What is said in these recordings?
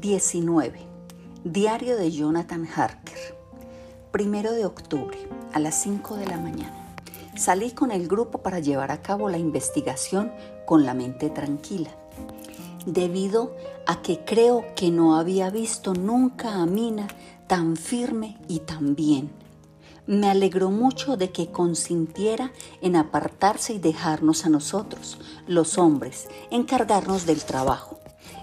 19. Diario de Jonathan Harker. Primero de octubre, a las 5 de la mañana. Salí con el grupo para llevar a cabo la investigación con la mente tranquila, debido a que creo que no había visto nunca a Mina tan firme y tan bien. Me alegró mucho de que consintiera en apartarse y dejarnos a nosotros, los hombres, encargarnos del trabajo.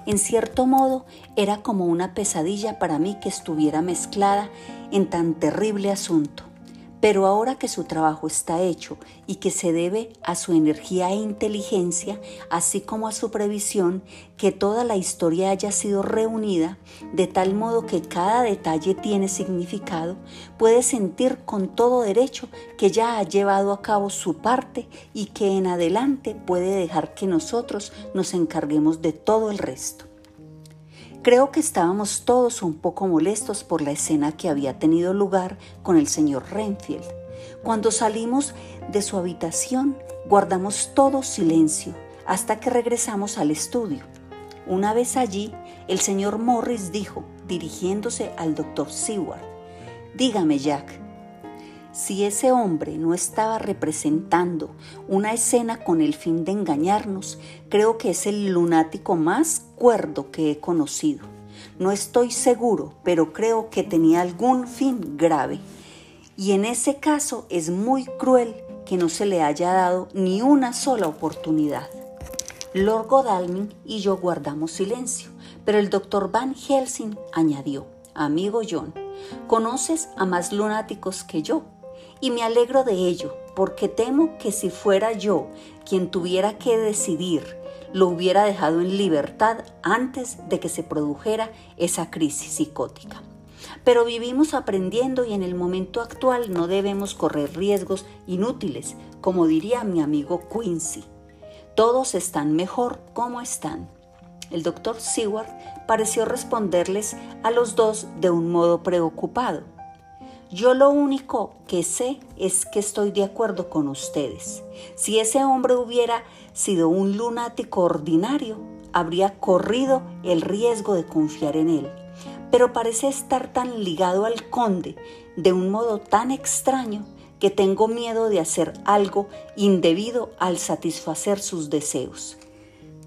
En cierto modo, era como una pesadilla para mí que estuviera mezclada en tan terrible asunto. Pero ahora que su trabajo está hecho y que se debe a su energía e inteligencia, así como a su previsión, que toda la historia haya sido reunida de tal modo que cada detalle tiene significado, puede sentir con todo derecho que ya ha llevado a cabo su parte y que en adelante puede dejar que nosotros nos encarguemos de todo el resto. Creo que estábamos todos un poco molestos por la escena que había tenido lugar con el señor Renfield. Cuando salimos de su habitación, guardamos todo silencio hasta que regresamos al estudio. Una vez allí, el señor Morris dijo, dirigiéndose al doctor Seward, Dígame, Jack, si ese hombre no estaba representando una escena con el fin de engañarnos, creo que es el lunático más cuerdo que he conocido. No estoy seguro, pero creo que tenía algún fin grave. Y en ese caso es muy cruel que no se le haya dado ni una sola oportunidad. Lord Godalming y yo guardamos silencio, pero el doctor Van Helsing añadió, amigo John, conoces a más lunáticos que yo y me alegro de ello, porque temo que si fuera yo quien tuviera que decidir, lo hubiera dejado en libertad antes de que se produjera esa crisis psicótica. Pero vivimos aprendiendo y en el momento actual no debemos correr riesgos inútiles, como diría mi amigo Quincy. Todos están mejor como están. El doctor Seward pareció responderles a los dos de un modo preocupado. Yo lo único que sé es que estoy de acuerdo con ustedes. Si ese hombre hubiera sido un lunático ordinario, habría corrido el riesgo de confiar en él. Pero parece estar tan ligado al conde de un modo tan extraño que tengo miedo de hacer algo indebido al satisfacer sus deseos.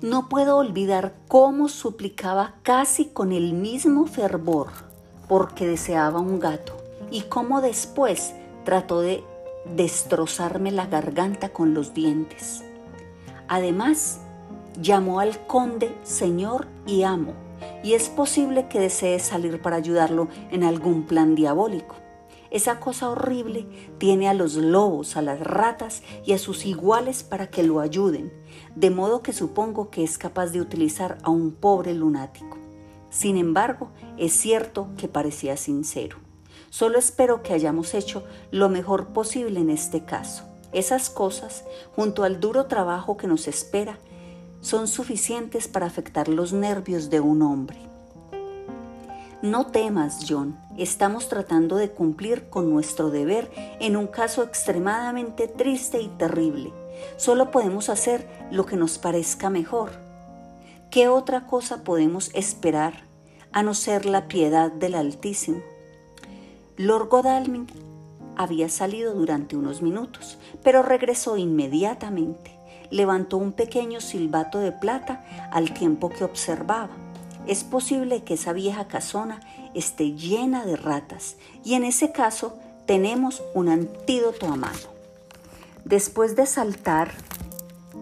No puedo olvidar cómo suplicaba casi con el mismo fervor porque deseaba un gato y cómo después trató de destrozarme la garganta con los dientes. Además, llamó al conde señor y amo, y es posible que desee salir para ayudarlo en algún plan diabólico. Esa cosa horrible tiene a los lobos, a las ratas y a sus iguales para que lo ayuden, de modo que supongo que es capaz de utilizar a un pobre lunático. Sin embargo, es cierto que parecía sincero. Solo espero que hayamos hecho lo mejor posible en este caso. Esas cosas, junto al duro trabajo que nos espera, son suficientes para afectar los nervios de un hombre. No temas, John, estamos tratando de cumplir con nuestro deber en un caso extremadamente triste y terrible. Solo podemos hacer lo que nos parezca mejor. ¿Qué otra cosa podemos esperar a no ser la piedad del Altísimo? Lord Godalming había salido durante unos minutos, pero regresó inmediatamente. Levantó un pequeño silbato de plata al tiempo que observaba. Es posible que esa vieja casona esté llena de ratas y en ese caso tenemos un antídoto a mano. Después de saltar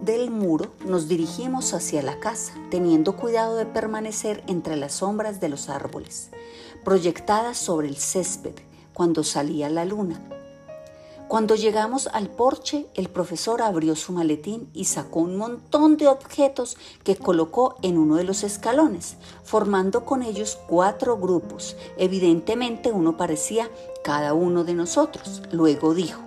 del muro, nos dirigimos hacia la casa, teniendo cuidado de permanecer entre las sombras de los árboles, proyectadas sobre el césped cuando salía la luna. Cuando llegamos al porche, el profesor abrió su maletín y sacó un montón de objetos que colocó en uno de los escalones, formando con ellos cuatro grupos. Evidentemente uno parecía cada uno de nosotros. Luego dijo,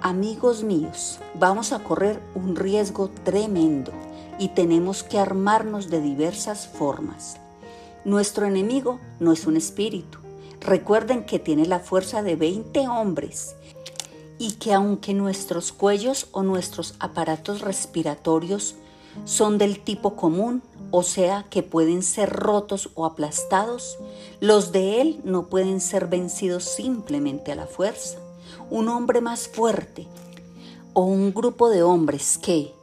Amigos míos, vamos a correr un riesgo tremendo y tenemos que armarnos de diversas formas. Nuestro enemigo no es un espíritu, Recuerden que tiene la fuerza de 20 hombres y que aunque nuestros cuellos o nuestros aparatos respiratorios son del tipo común, o sea que pueden ser rotos o aplastados. Los de él no pueden ser vencidos simplemente a la fuerza. Un hombre más fuerte o un grupo de hombres que,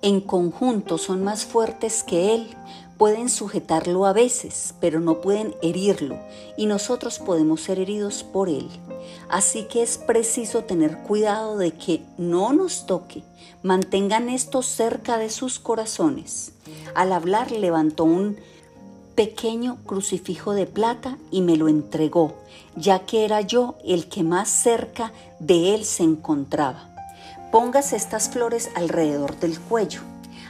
en conjunto, son más fuertes que él, pueden sujetarlo a veces, pero no pueden herirlo, y nosotros podemos ser heridos por él. Así que es preciso tener cuidado de que no nos toque. Mantengan esto cerca de sus corazones. Al hablar levantó un pequeño crucifijo de plata y me lo entregó, ya que era yo el que más cerca de él se encontraba. Póngase estas flores alrededor del cuello.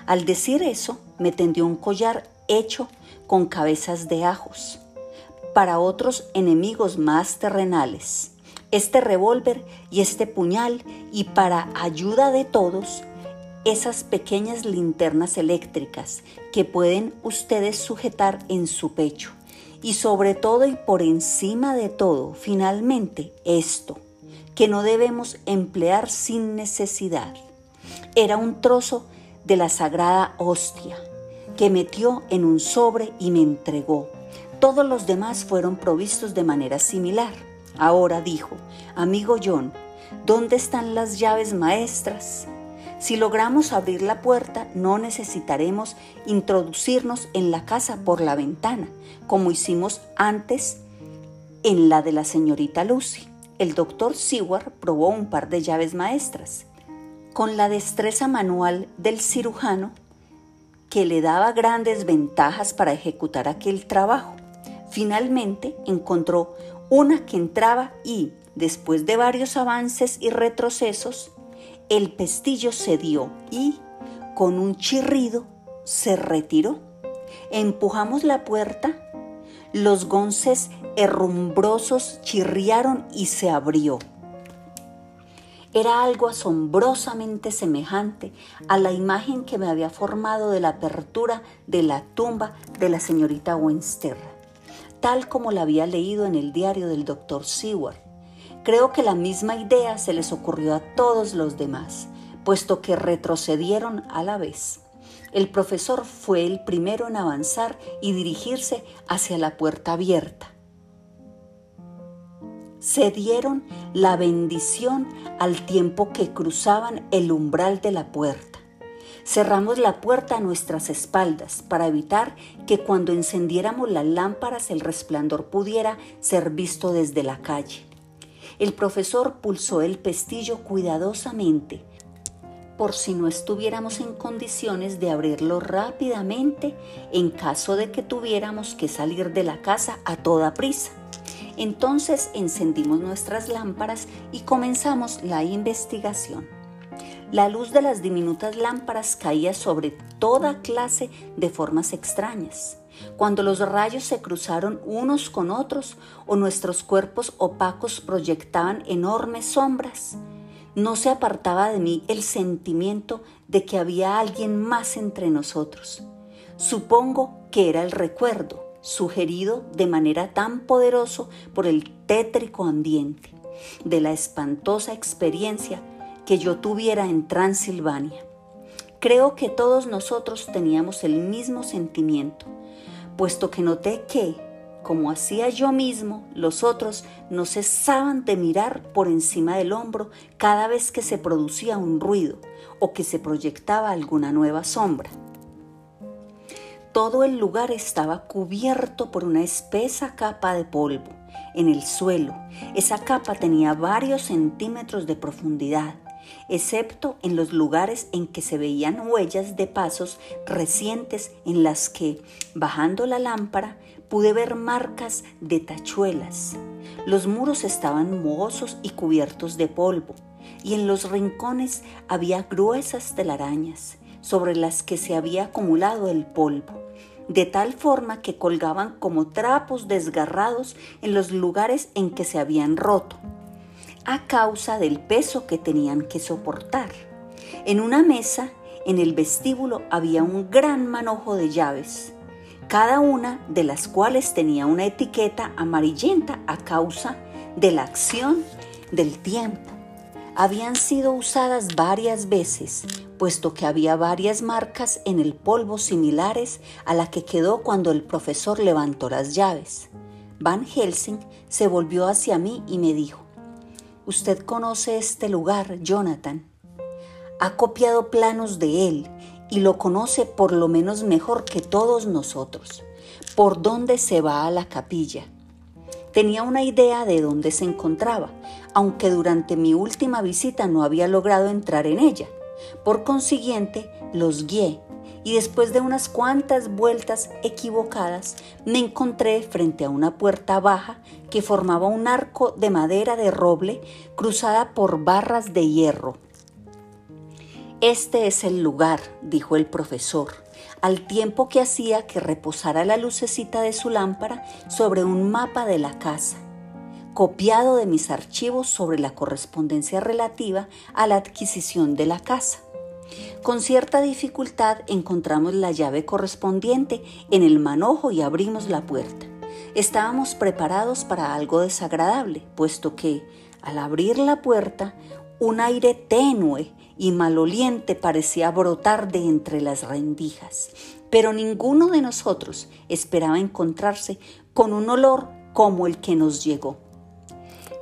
Al decir eso, me tendió un collar hecho con cabezas de ajos. Para otros enemigos más terrenales, este revólver y este puñal y para ayuda de todos, esas pequeñas linternas eléctricas que pueden ustedes sujetar en su pecho. Y sobre todo y por encima de todo, finalmente, esto, que no debemos emplear sin necesidad. Era un trozo de la sagrada hostia que metió en un sobre y me entregó. Todos los demás fueron provistos de manera similar. Ahora dijo, amigo John, ¿dónde están las llaves maestras? Si logramos abrir la puerta, no necesitaremos introducirnos en la casa por la ventana, como hicimos antes en la de la señorita Lucy. El doctor Seward probó un par de llaves maestras. Con la destreza manual del cirujano, que le daba grandes ventajas para ejecutar aquel trabajo. Finalmente encontró una que entraba y, después de varios avances y retrocesos, el pestillo cedió y, con un chirrido, se retiró. Empujamos la puerta, los gonces herrumbrosos chirriaron y se abrió. Era algo asombrosamente semejante a la imagen que me había formado de la apertura de la tumba de la señorita Winster, tal como la había leído en el diario del doctor Seward. Creo que la misma idea se les ocurrió a todos los demás, puesto que retrocedieron a la vez. El profesor fue el primero en avanzar y dirigirse hacia la puerta abierta se dieron la bendición al tiempo que cruzaban el umbral de la puerta. Cerramos la puerta a nuestras espaldas para evitar que cuando encendiéramos las lámparas el resplandor pudiera ser visto desde la calle. El profesor pulsó el pestillo cuidadosamente por si no estuviéramos en condiciones de abrirlo rápidamente en caso de que tuviéramos que salir de la casa a toda prisa. Entonces encendimos nuestras lámparas y comenzamos la investigación. La luz de las diminutas lámparas caía sobre toda clase de formas extrañas. Cuando los rayos se cruzaron unos con otros o nuestros cuerpos opacos proyectaban enormes sombras, no se apartaba de mí el sentimiento de que había alguien más entre nosotros. Supongo que era el recuerdo, sugerido de manera tan poderoso por el tétrico ambiente de la espantosa experiencia que yo tuviera en Transilvania. Creo que todos nosotros teníamos el mismo sentimiento, puesto que noté que, como hacía yo mismo, los otros no cesaban de mirar por encima del hombro cada vez que se producía un ruido o que se proyectaba alguna nueva sombra. Todo el lugar estaba cubierto por una espesa capa de polvo. En el suelo, esa capa tenía varios centímetros de profundidad, excepto en los lugares en que se veían huellas de pasos recientes en las que, bajando la lámpara, pude ver marcas de tachuelas. Los muros estaban mohosos y cubiertos de polvo, y en los rincones había gruesas telarañas sobre las que se había acumulado el polvo de tal forma que colgaban como trapos desgarrados en los lugares en que se habían roto, a causa del peso que tenían que soportar. En una mesa, en el vestíbulo, había un gran manojo de llaves, cada una de las cuales tenía una etiqueta amarillenta a causa de la acción del tiempo. habían sido usadas varias veces, puesto que había varias marcas en el polvo similares a la que quedó cuando el profesor levantó las llaves. Van Helsing se volvió hacia mí y me dijo, Usted conoce este lugar, Jonathan. Ha copiado planos de él y lo conoce por lo menos mejor que todos nosotros. ¿Por dónde se va a la capilla? Tenía una idea de dónde se encontraba, aunque durante mi última visita no había logrado entrar en ella. Por consiguiente, los guié y después de unas cuantas vueltas equivocadas me encontré frente a una puerta baja que formaba un arco de madera de roble cruzada por barras de hierro. Este es el lugar, dijo el profesor, al tiempo que hacía que reposara la lucecita de su lámpara sobre un mapa de la casa, copiado de mis archivos sobre la correspondencia relativa a la adquisición de la casa. Con cierta dificultad encontramos la llave correspondiente en el manojo y abrimos la puerta. Estábamos preparados para algo desagradable, puesto que, al abrir la puerta, un aire tenue y maloliente parecía brotar de entre las rendijas, pero ninguno de nosotros esperaba encontrarse con un olor como el que nos llegó.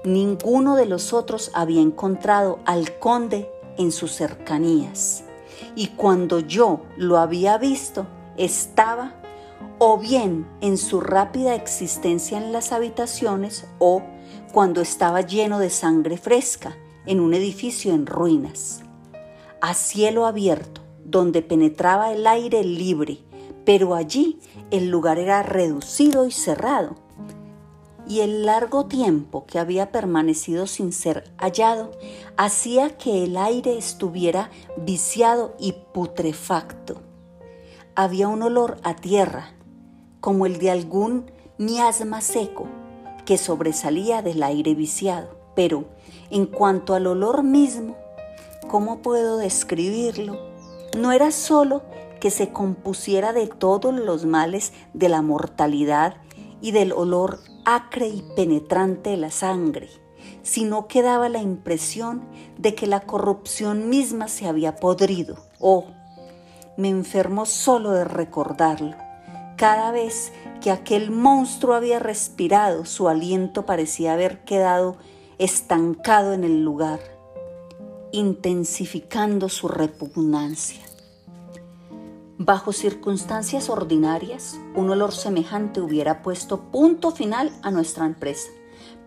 Ninguno de los otros había encontrado al conde en sus cercanías, y cuando yo lo había visto, estaba o bien en su rápida existencia en las habitaciones o cuando estaba lleno de sangre fresca en un edificio en ruinas a cielo abierto, donde penetraba el aire libre, pero allí el lugar era reducido y cerrado. Y el largo tiempo que había permanecido sin ser hallado hacía que el aire estuviera viciado y putrefacto. Había un olor a tierra, como el de algún miasma seco que sobresalía del aire viciado, pero en cuanto al olor mismo, ¿Cómo puedo describirlo? No era solo que se compusiera de todos los males de la mortalidad y del olor acre y penetrante de la sangre, sino que daba la impresión de que la corrupción misma se había podrido. Oh, me enfermo solo de recordarlo. Cada vez que aquel monstruo había respirado, su aliento parecía haber quedado estancado en el lugar intensificando su repugnancia. Bajo circunstancias ordinarias, un olor semejante hubiera puesto punto final a nuestra empresa,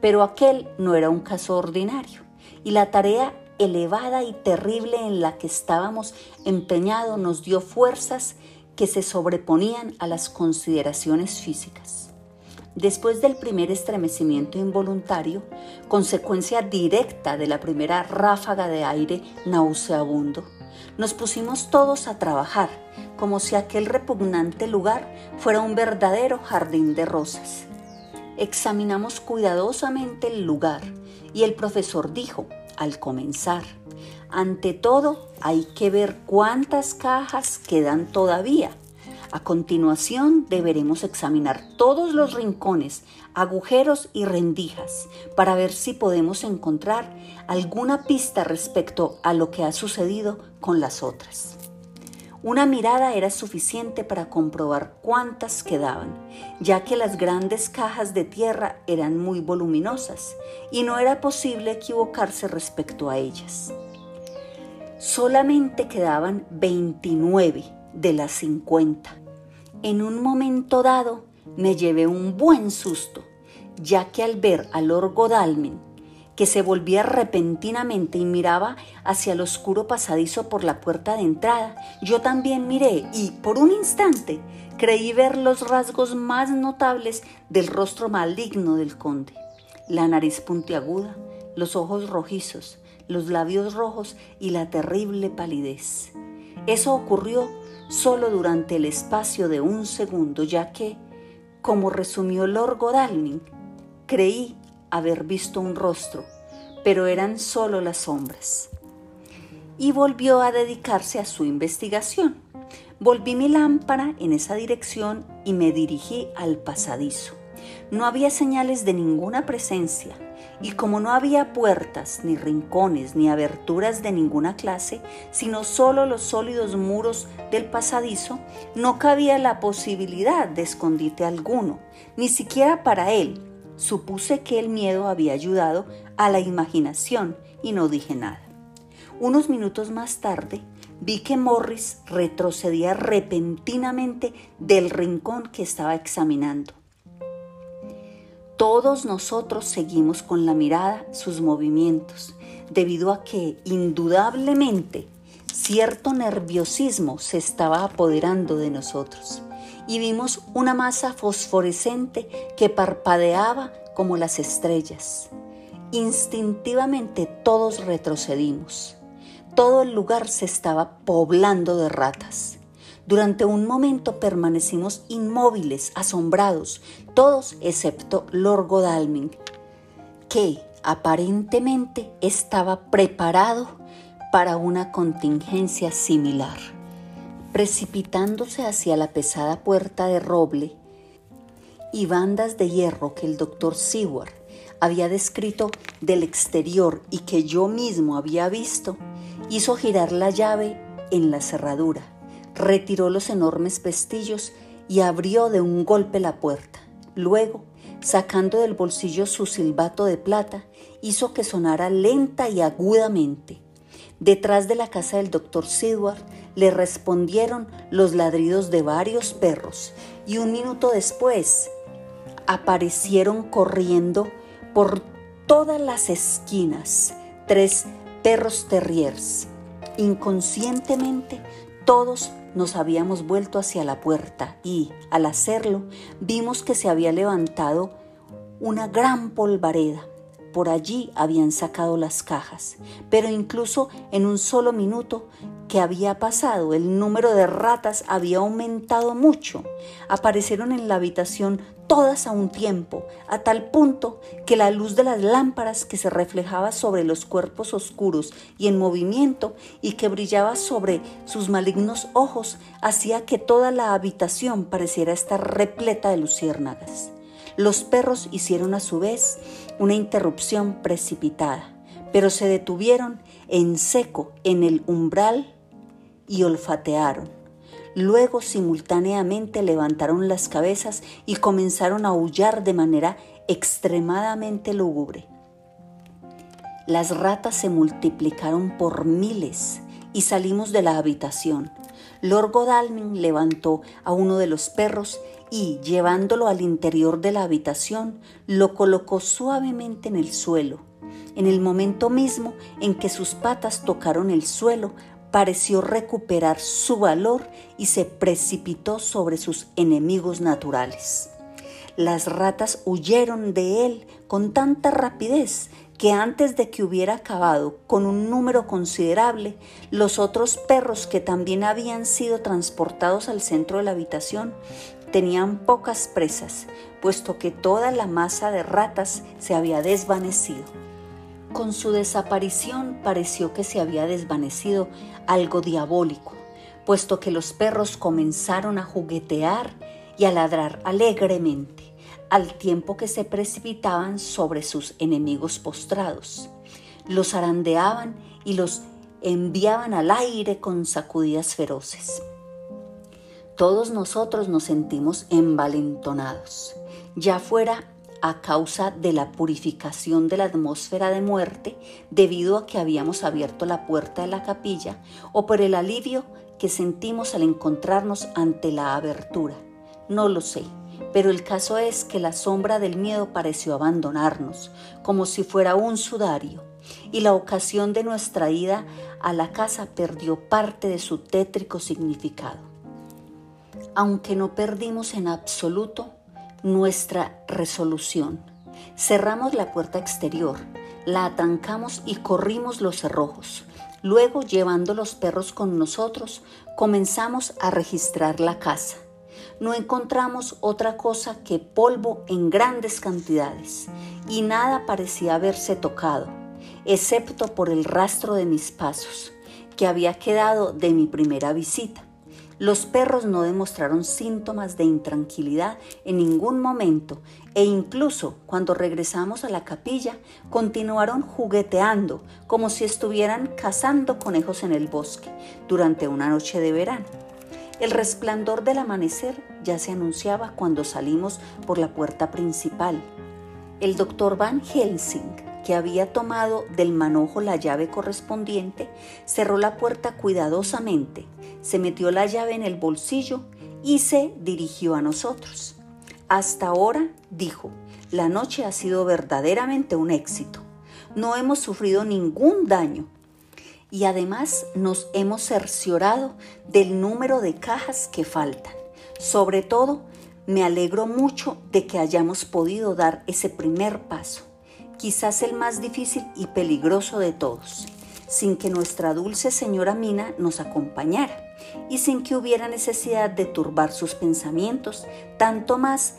pero aquel no era un caso ordinario y la tarea elevada y terrible en la que estábamos empeñados nos dio fuerzas que se sobreponían a las consideraciones físicas. Después del primer estremecimiento involuntario, consecuencia directa de la primera ráfaga de aire nauseabundo, nos pusimos todos a trabajar como si aquel repugnante lugar fuera un verdadero jardín de rosas. Examinamos cuidadosamente el lugar y el profesor dijo, al comenzar, ante todo hay que ver cuántas cajas quedan todavía a continuación deberemos examinar todos los rincones, agujeros y rendijas para ver si podemos encontrar alguna pista respecto a lo que ha sucedido con las otras. Una mirada era suficiente para comprobar cuántas quedaban, ya que las grandes cajas de tierra eran muy voluminosas y no era posible equivocarse respecto a ellas. Solamente quedaban 29 de las 50. En un momento dado me llevé un buen susto, ya que al ver a Lord Godalming, que se volvía repentinamente y miraba hacia el oscuro pasadizo por la puerta de entrada, yo también miré y, por un instante, creí ver los rasgos más notables del rostro maligno del conde. La nariz puntiaguda, los ojos rojizos, los labios rojos y la terrible palidez. Eso ocurrió solo durante el espacio de un segundo, ya que, como resumió Lord Godalming, creí haber visto un rostro, pero eran solo las sombras. Y volvió a dedicarse a su investigación. Volví mi lámpara en esa dirección y me dirigí al pasadizo. No había señales de ninguna presencia y como no había puertas, ni rincones, ni aberturas de ninguna clase, sino solo los sólidos muros del pasadizo, no cabía la posibilidad de escondite alguno, ni siquiera para él. Supuse que el miedo había ayudado a la imaginación y no dije nada. Unos minutos más tarde, vi que Morris retrocedía repentinamente del rincón que estaba examinando. Todos nosotros seguimos con la mirada sus movimientos, debido a que indudablemente cierto nerviosismo se estaba apoderando de nosotros y vimos una masa fosforescente que parpadeaba como las estrellas. Instintivamente todos retrocedimos. Todo el lugar se estaba poblando de ratas. Durante un momento permanecimos inmóviles, asombrados, todos excepto Lord Godalming, que aparentemente estaba preparado para una contingencia similar. Precipitándose hacia la pesada puerta de roble y bandas de hierro que el doctor Seward había descrito del exterior y que yo mismo había visto, hizo girar la llave en la cerradura retiró los enormes pestillos y abrió de un golpe la puerta. Luego, sacando del bolsillo su silbato de plata, hizo que sonara lenta y agudamente. Detrás de la casa del doctor Sidward le respondieron los ladridos de varios perros y un minuto después aparecieron corriendo por todas las esquinas tres perros terriers. Inconscientemente todos nos habíamos vuelto hacia la puerta y, al hacerlo, vimos que se había levantado una gran polvareda. Por allí habían sacado las cajas, pero incluso en un solo minuto que había pasado, el número de ratas había aumentado mucho. Aparecieron en la habitación todas a un tiempo, a tal punto que la luz de las lámparas que se reflejaba sobre los cuerpos oscuros y en movimiento y que brillaba sobre sus malignos ojos hacía que toda la habitación pareciera estar repleta de luciérnagas. Los perros hicieron a su vez una interrupción precipitada, pero se detuvieron en seco en el umbral y olfatearon. Luego simultáneamente levantaron las cabezas y comenzaron a aullar de manera extremadamente lúgubre. Las ratas se multiplicaron por miles y salimos de la habitación. Lord Godalming levantó a uno de los perros y, llevándolo al interior de la habitación, lo colocó suavemente en el suelo. En el momento mismo en que sus patas tocaron el suelo, pareció recuperar su valor y se precipitó sobre sus enemigos naturales. Las ratas huyeron de él con tanta rapidez que antes de que hubiera acabado con un número considerable, los otros perros que también habían sido transportados al centro de la habitación tenían pocas presas, puesto que toda la masa de ratas se había desvanecido. Con su desaparición pareció que se había desvanecido algo diabólico, puesto que los perros comenzaron a juguetear y a ladrar alegremente, al tiempo que se precipitaban sobre sus enemigos postrados. Los arandeaban y los enviaban al aire con sacudidas feroces. Todos nosotros nos sentimos envalentonados, ya fuera a causa de la purificación de la atmósfera de muerte debido a que habíamos abierto la puerta de la capilla o por el alivio que sentimos al encontrarnos ante la abertura. No lo sé, pero el caso es que la sombra del miedo pareció abandonarnos, como si fuera un sudario, y la ocasión de nuestra ida a la casa perdió parte de su tétrico significado. Aunque no perdimos en absoluto nuestra resolución. Cerramos la puerta exterior, la atrancamos y corrimos los cerrojos. Luego, llevando los perros con nosotros, comenzamos a registrar la casa. No encontramos otra cosa que polvo en grandes cantidades y nada parecía haberse tocado, excepto por el rastro de mis pasos, que había quedado de mi primera visita. Los perros no demostraron síntomas de intranquilidad en ningún momento e incluso cuando regresamos a la capilla continuaron jugueteando como si estuvieran cazando conejos en el bosque durante una noche de verano. El resplandor del amanecer ya se anunciaba cuando salimos por la puerta principal. El doctor Van Helsing, que había tomado del manojo la llave correspondiente, cerró la puerta cuidadosamente, se metió la llave en el bolsillo y se dirigió a nosotros. Hasta ahora, dijo, la noche ha sido verdaderamente un éxito. No hemos sufrido ningún daño y además nos hemos cerciorado del número de cajas que faltan. Sobre todo, me alegro mucho de que hayamos podido dar ese primer paso, quizás el más difícil y peligroso de todos, sin que nuestra dulce señora Mina nos acompañara y sin que hubiera necesidad de turbar sus pensamientos, tanto más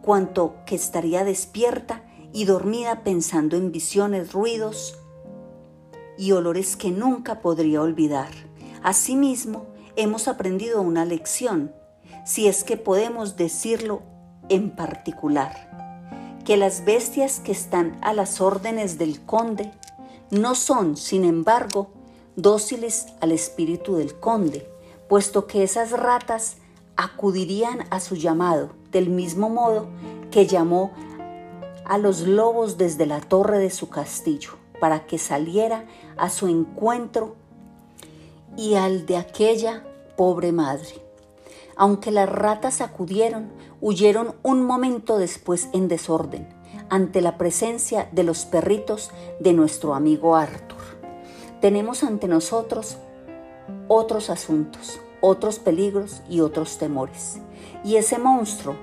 cuanto que estaría despierta y dormida pensando en visiones, ruidos, y olores que nunca podría olvidar. Asimismo, hemos aprendido una lección, si es que podemos decirlo en particular, que las bestias que están a las órdenes del conde no son, sin embargo, dóciles al espíritu del conde, puesto que esas ratas acudirían a su llamado del mismo modo que llamó a los lobos desde la torre de su castillo para que saliera a su encuentro y al de aquella pobre madre. Aunque las ratas acudieron, huyeron un momento después en desorden ante la presencia de los perritos de nuestro amigo Arthur. Tenemos ante nosotros otros asuntos, otros peligros y otros temores. Y ese monstruo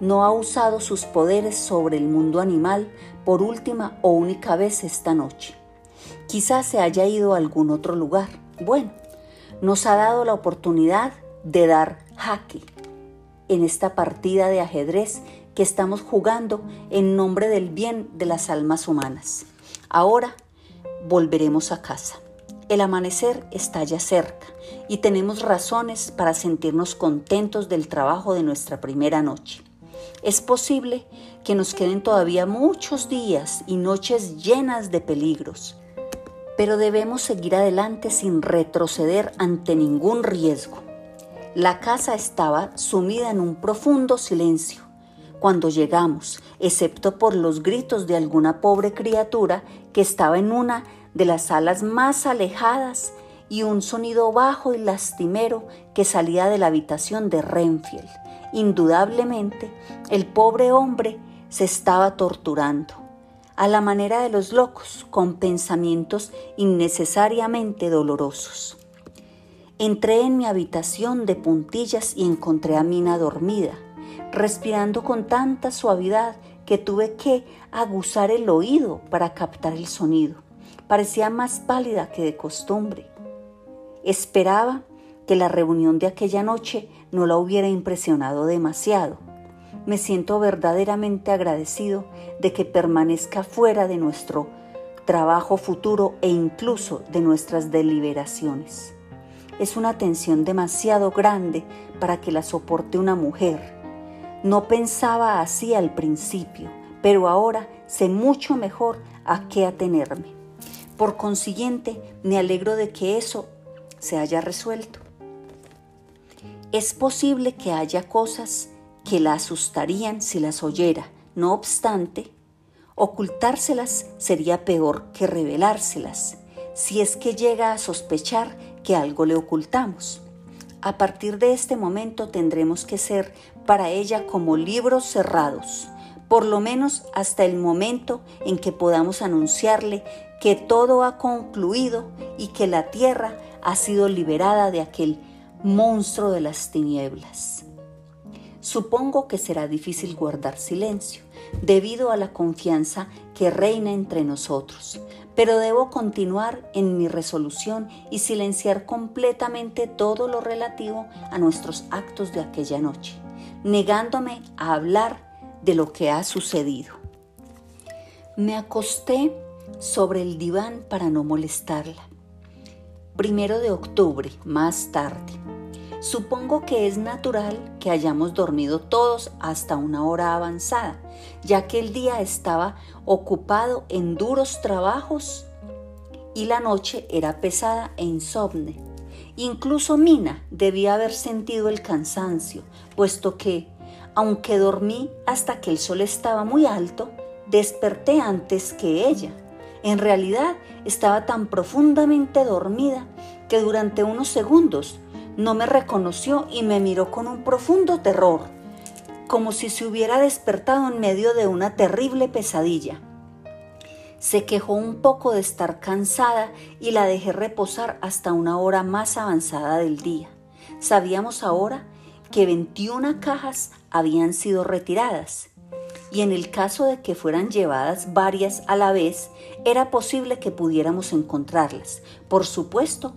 no ha usado sus poderes sobre el mundo animal por última o única vez esta noche. Quizás se haya ido a algún otro lugar. Bueno, nos ha dado la oportunidad de dar jaque en esta partida de ajedrez que estamos jugando en nombre del bien de las almas humanas. Ahora volveremos a casa. El amanecer está ya cerca y tenemos razones para sentirnos contentos del trabajo de nuestra primera noche. Es posible que nos queden todavía muchos días y noches llenas de peligros, pero debemos seguir adelante sin retroceder ante ningún riesgo. La casa estaba sumida en un profundo silencio. Cuando llegamos, excepto por los gritos de alguna pobre criatura que estaba en una de las salas más alejadas y un sonido bajo y lastimero que salía de la habitación de Renfield. Indudablemente, el pobre hombre se estaba torturando, a la manera de los locos, con pensamientos innecesariamente dolorosos. Entré en mi habitación de puntillas y encontré a Mina dormida, respirando con tanta suavidad que tuve que aguzar el oído para captar el sonido. Parecía más pálida que de costumbre. Esperaba que la reunión de aquella noche no la hubiera impresionado demasiado. Me siento verdaderamente agradecido de que permanezca fuera de nuestro trabajo futuro e incluso de nuestras deliberaciones. Es una tensión demasiado grande para que la soporte una mujer. No pensaba así al principio, pero ahora sé mucho mejor a qué atenerme. Por consiguiente, me alegro de que eso se haya resuelto. Es posible que haya cosas que la asustarían si las oyera. No obstante, ocultárselas sería peor que revelárselas, si es que llega a sospechar que algo le ocultamos. A partir de este momento tendremos que ser para ella como libros cerrados, por lo menos hasta el momento en que podamos anunciarle que todo ha concluido y que la tierra ha sido liberada de aquel monstruo de las tinieblas. Supongo que será difícil guardar silencio debido a la confianza que reina entre nosotros, pero debo continuar en mi resolución y silenciar completamente todo lo relativo a nuestros actos de aquella noche, negándome a hablar de lo que ha sucedido. Me acosté sobre el diván para no molestarla. Primero de octubre, más tarde. Supongo que es natural que hayamos dormido todos hasta una hora avanzada, ya que el día estaba ocupado en duros trabajos y la noche era pesada e insomne. Incluso Mina debía haber sentido el cansancio, puesto que, aunque dormí hasta que el sol estaba muy alto, desperté antes que ella. En realidad estaba tan profundamente dormida que durante unos segundos no me reconoció y me miró con un profundo terror, como si se hubiera despertado en medio de una terrible pesadilla. Se quejó un poco de estar cansada y la dejé reposar hasta una hora más avanzada del día. Sabíamos ahora que 21 cajas habían sido retiradas y en el caso de que fueran llevadas varias a la vez, era posible que pudiéramos encontrarlas. Por supuesto,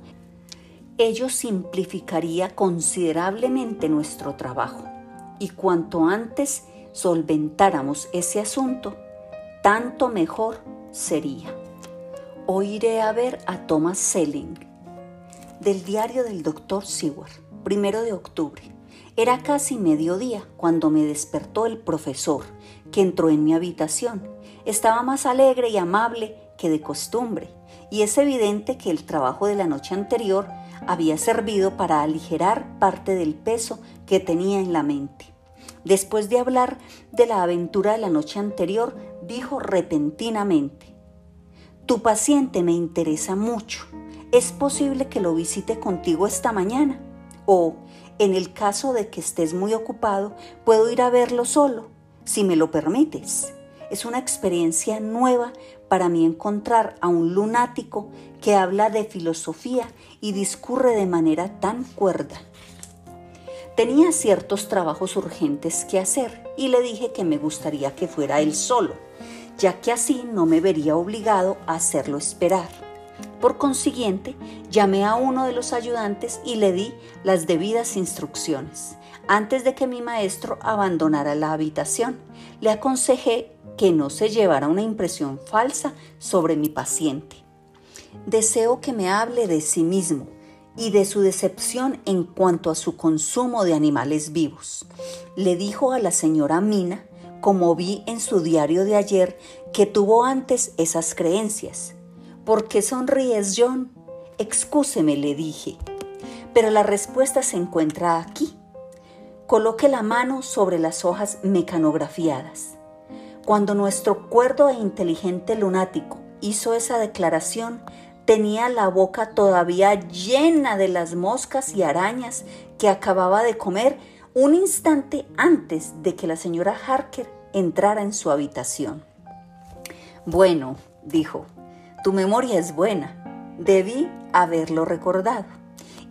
ello simplificaría considerablemente nuestro trabajo y cuanto antes solventáramos ese asunto, tanto mejor sería. Hoy iré a ver a Thomas Selling del diario del doctor Seward, primero de octubre. Era casi mediodía cuando me despertó el profesor, que entró en mi habitación. Estaba más alegre y amable que de costumbre, y es evidente que el trabajo de la noche anterior había servido para aligerar parte del peso que tenía en la mente. Después de hablar de la aventura de la noche anterior, dijo repentinamente, Tu paciente me interesa mucho. ¿Es posible que lo visite contigo esta mañana? O, en el caso de que estés muy ocupado, puedo ir a verlo solo, si me lo permites. Es una experiencia nueva para mí encontrar a un lunático que habla de filosofía y discurre de manera tan cuerda. Tenía ciertos trabajos urgentes que hacer y le dije que me gustaría que fuera él solo, ya que así no me vería obligado a hacerlo esperar. Por consiguiente, llamé a uno de los ayudantes y le di las debidas instrucciones. Antes de que mi maestro abandonara la habitación, le aconsejé que no se llevara una impresión falsa sobre mi paciente. Deseo que me hable de sí mismo y de su decepción en cuanto a su consumo de animales vivos. Le dijo a la señora Mina, como vi en su diario de ayer, que tuvo antes esas creencias. ¿Por qué sonríes, John? Excúseme, le dije. Pero la respuesta se encuentra aquí. Coloque la mano sobre las hojas mecanografiadas. Cuando nuestro cuerdo e inteligente lunático hizo esa declaración, tenía la boca todavía llena de las moscas y arañas que acababa de comer un instante antes de que la señora Harker entrara en su habitación. Bueno, dijo, tu memoria es buena. Debí haberlo recordado.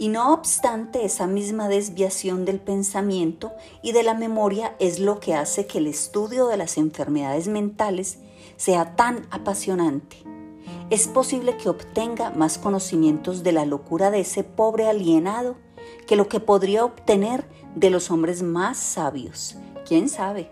Y no obstante, esa misma desviación del pensamiento y de la memoria es lo que hace que el estudio de las enfermedades mentales sea tan apasionante. Es posible que obtenga más conocimientos de la locura de ese pobre alienado que lo que podría obtener de los hombres más sabios. ¿Quién sabe?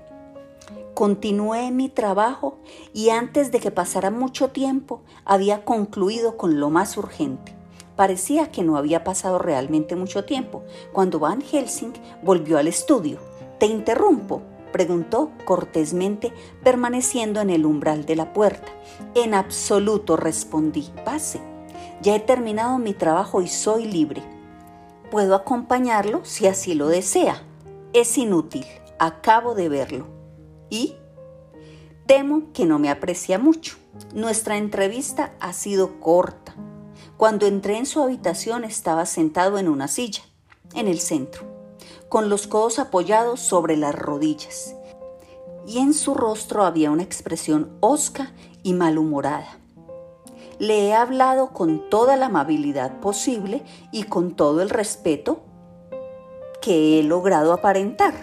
Continué mi trabajo y antes de que pasara mucho tiempo había concluido con lo más urgente Parecía que no había pasado realmente mucho tiempo cuando Van Helsing volvió al estudio. ¿Te interrumpo? preguntó cortésmente, permaneciendo en el umbral de la puerta. En absoluto, respondí. Pase. Ya he terminado mi trabajo y soy libre. Puedo acompañarlo si así lo desea. Es inútil. Acabo de verlo. ¿Y? Temo que no me aprecia mucho. Nuestra entrevista ha sido corta. Cuando entré en su habitación estaba sentado en una silla, en el centro, con los codos apoyados sobre las rodillas, y en su rostro había una expresión hosca y malhumorada. Le he hablado con toda la amabilidad posible y con todo el respeto que he logrado aparentar.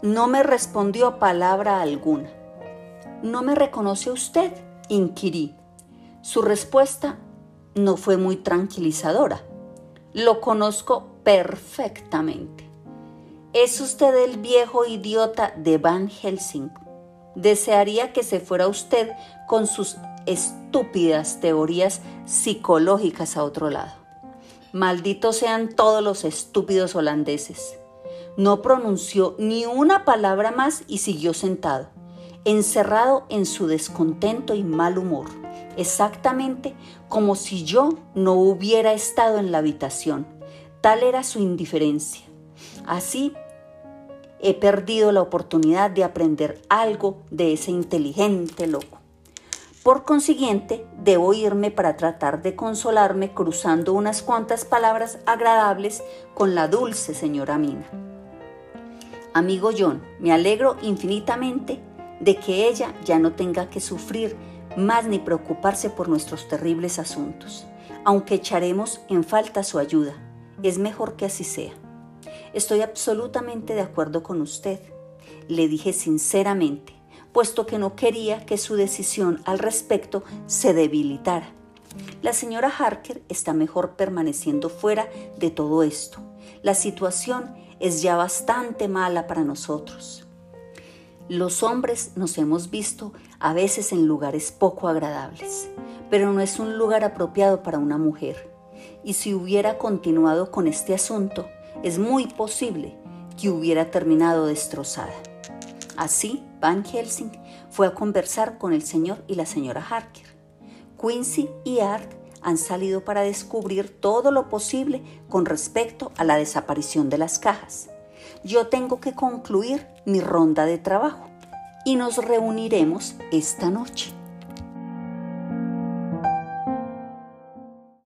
No me respondió palabra alguna. ¿No me reconoce usted? inquirí. Su respuesta no fue muy tranquilizadora. Lo conozco perfectamente. Es usted el viejo idiota de Van Helsing. Desearía que se fuera usted con sus estúpidas teorías psicológicas a otro lado. Malditos sean todos los estúpidos holandeses. No pronunció ni una palabra más y siguió sentado, encerrado en su descontento y mal humor, exactamente como si yo no hubiera estado en la habitación. Tal era su indiferencia. Así he perdido la oportunidad de aprender algo de ese inteligente loco. Por consiguiente, debo irme para tratar de consolarme cruzando unas cuantas palabras agradables con la dulce señora Mina. Amigo John, me alegro infinitamente de que ella ya no tenga que sufrir más ni preocuparse por nuestros terribles asuntos, aunque echaremos en falta su ayuda. Es mejor que así sea. Estoy absolutamente de acuerdo con usted, le dije sinceramente, puesto que no quería que su decisión al respecto se debilitara. La señora Harker está mejor permaneciendo fuera de todo esto. La situación es ya bastante mala para nosotros. Los hombres nos hemos visto a veces en lugares poco agradables, pero no es un lugar apropiado para una mujer. Y si hubiera continuado con este asunto, es muy posible que hubiera terminado destrozada. Así, Van Helsing fue a conversar con el señor y la señora Harker. Quincy y Art han salido para descubrir todo lo posible con respecto a la desaparición de las cajas. Yo tengo que concluir mi ronda de trabajo y nos reuniremos esta noche.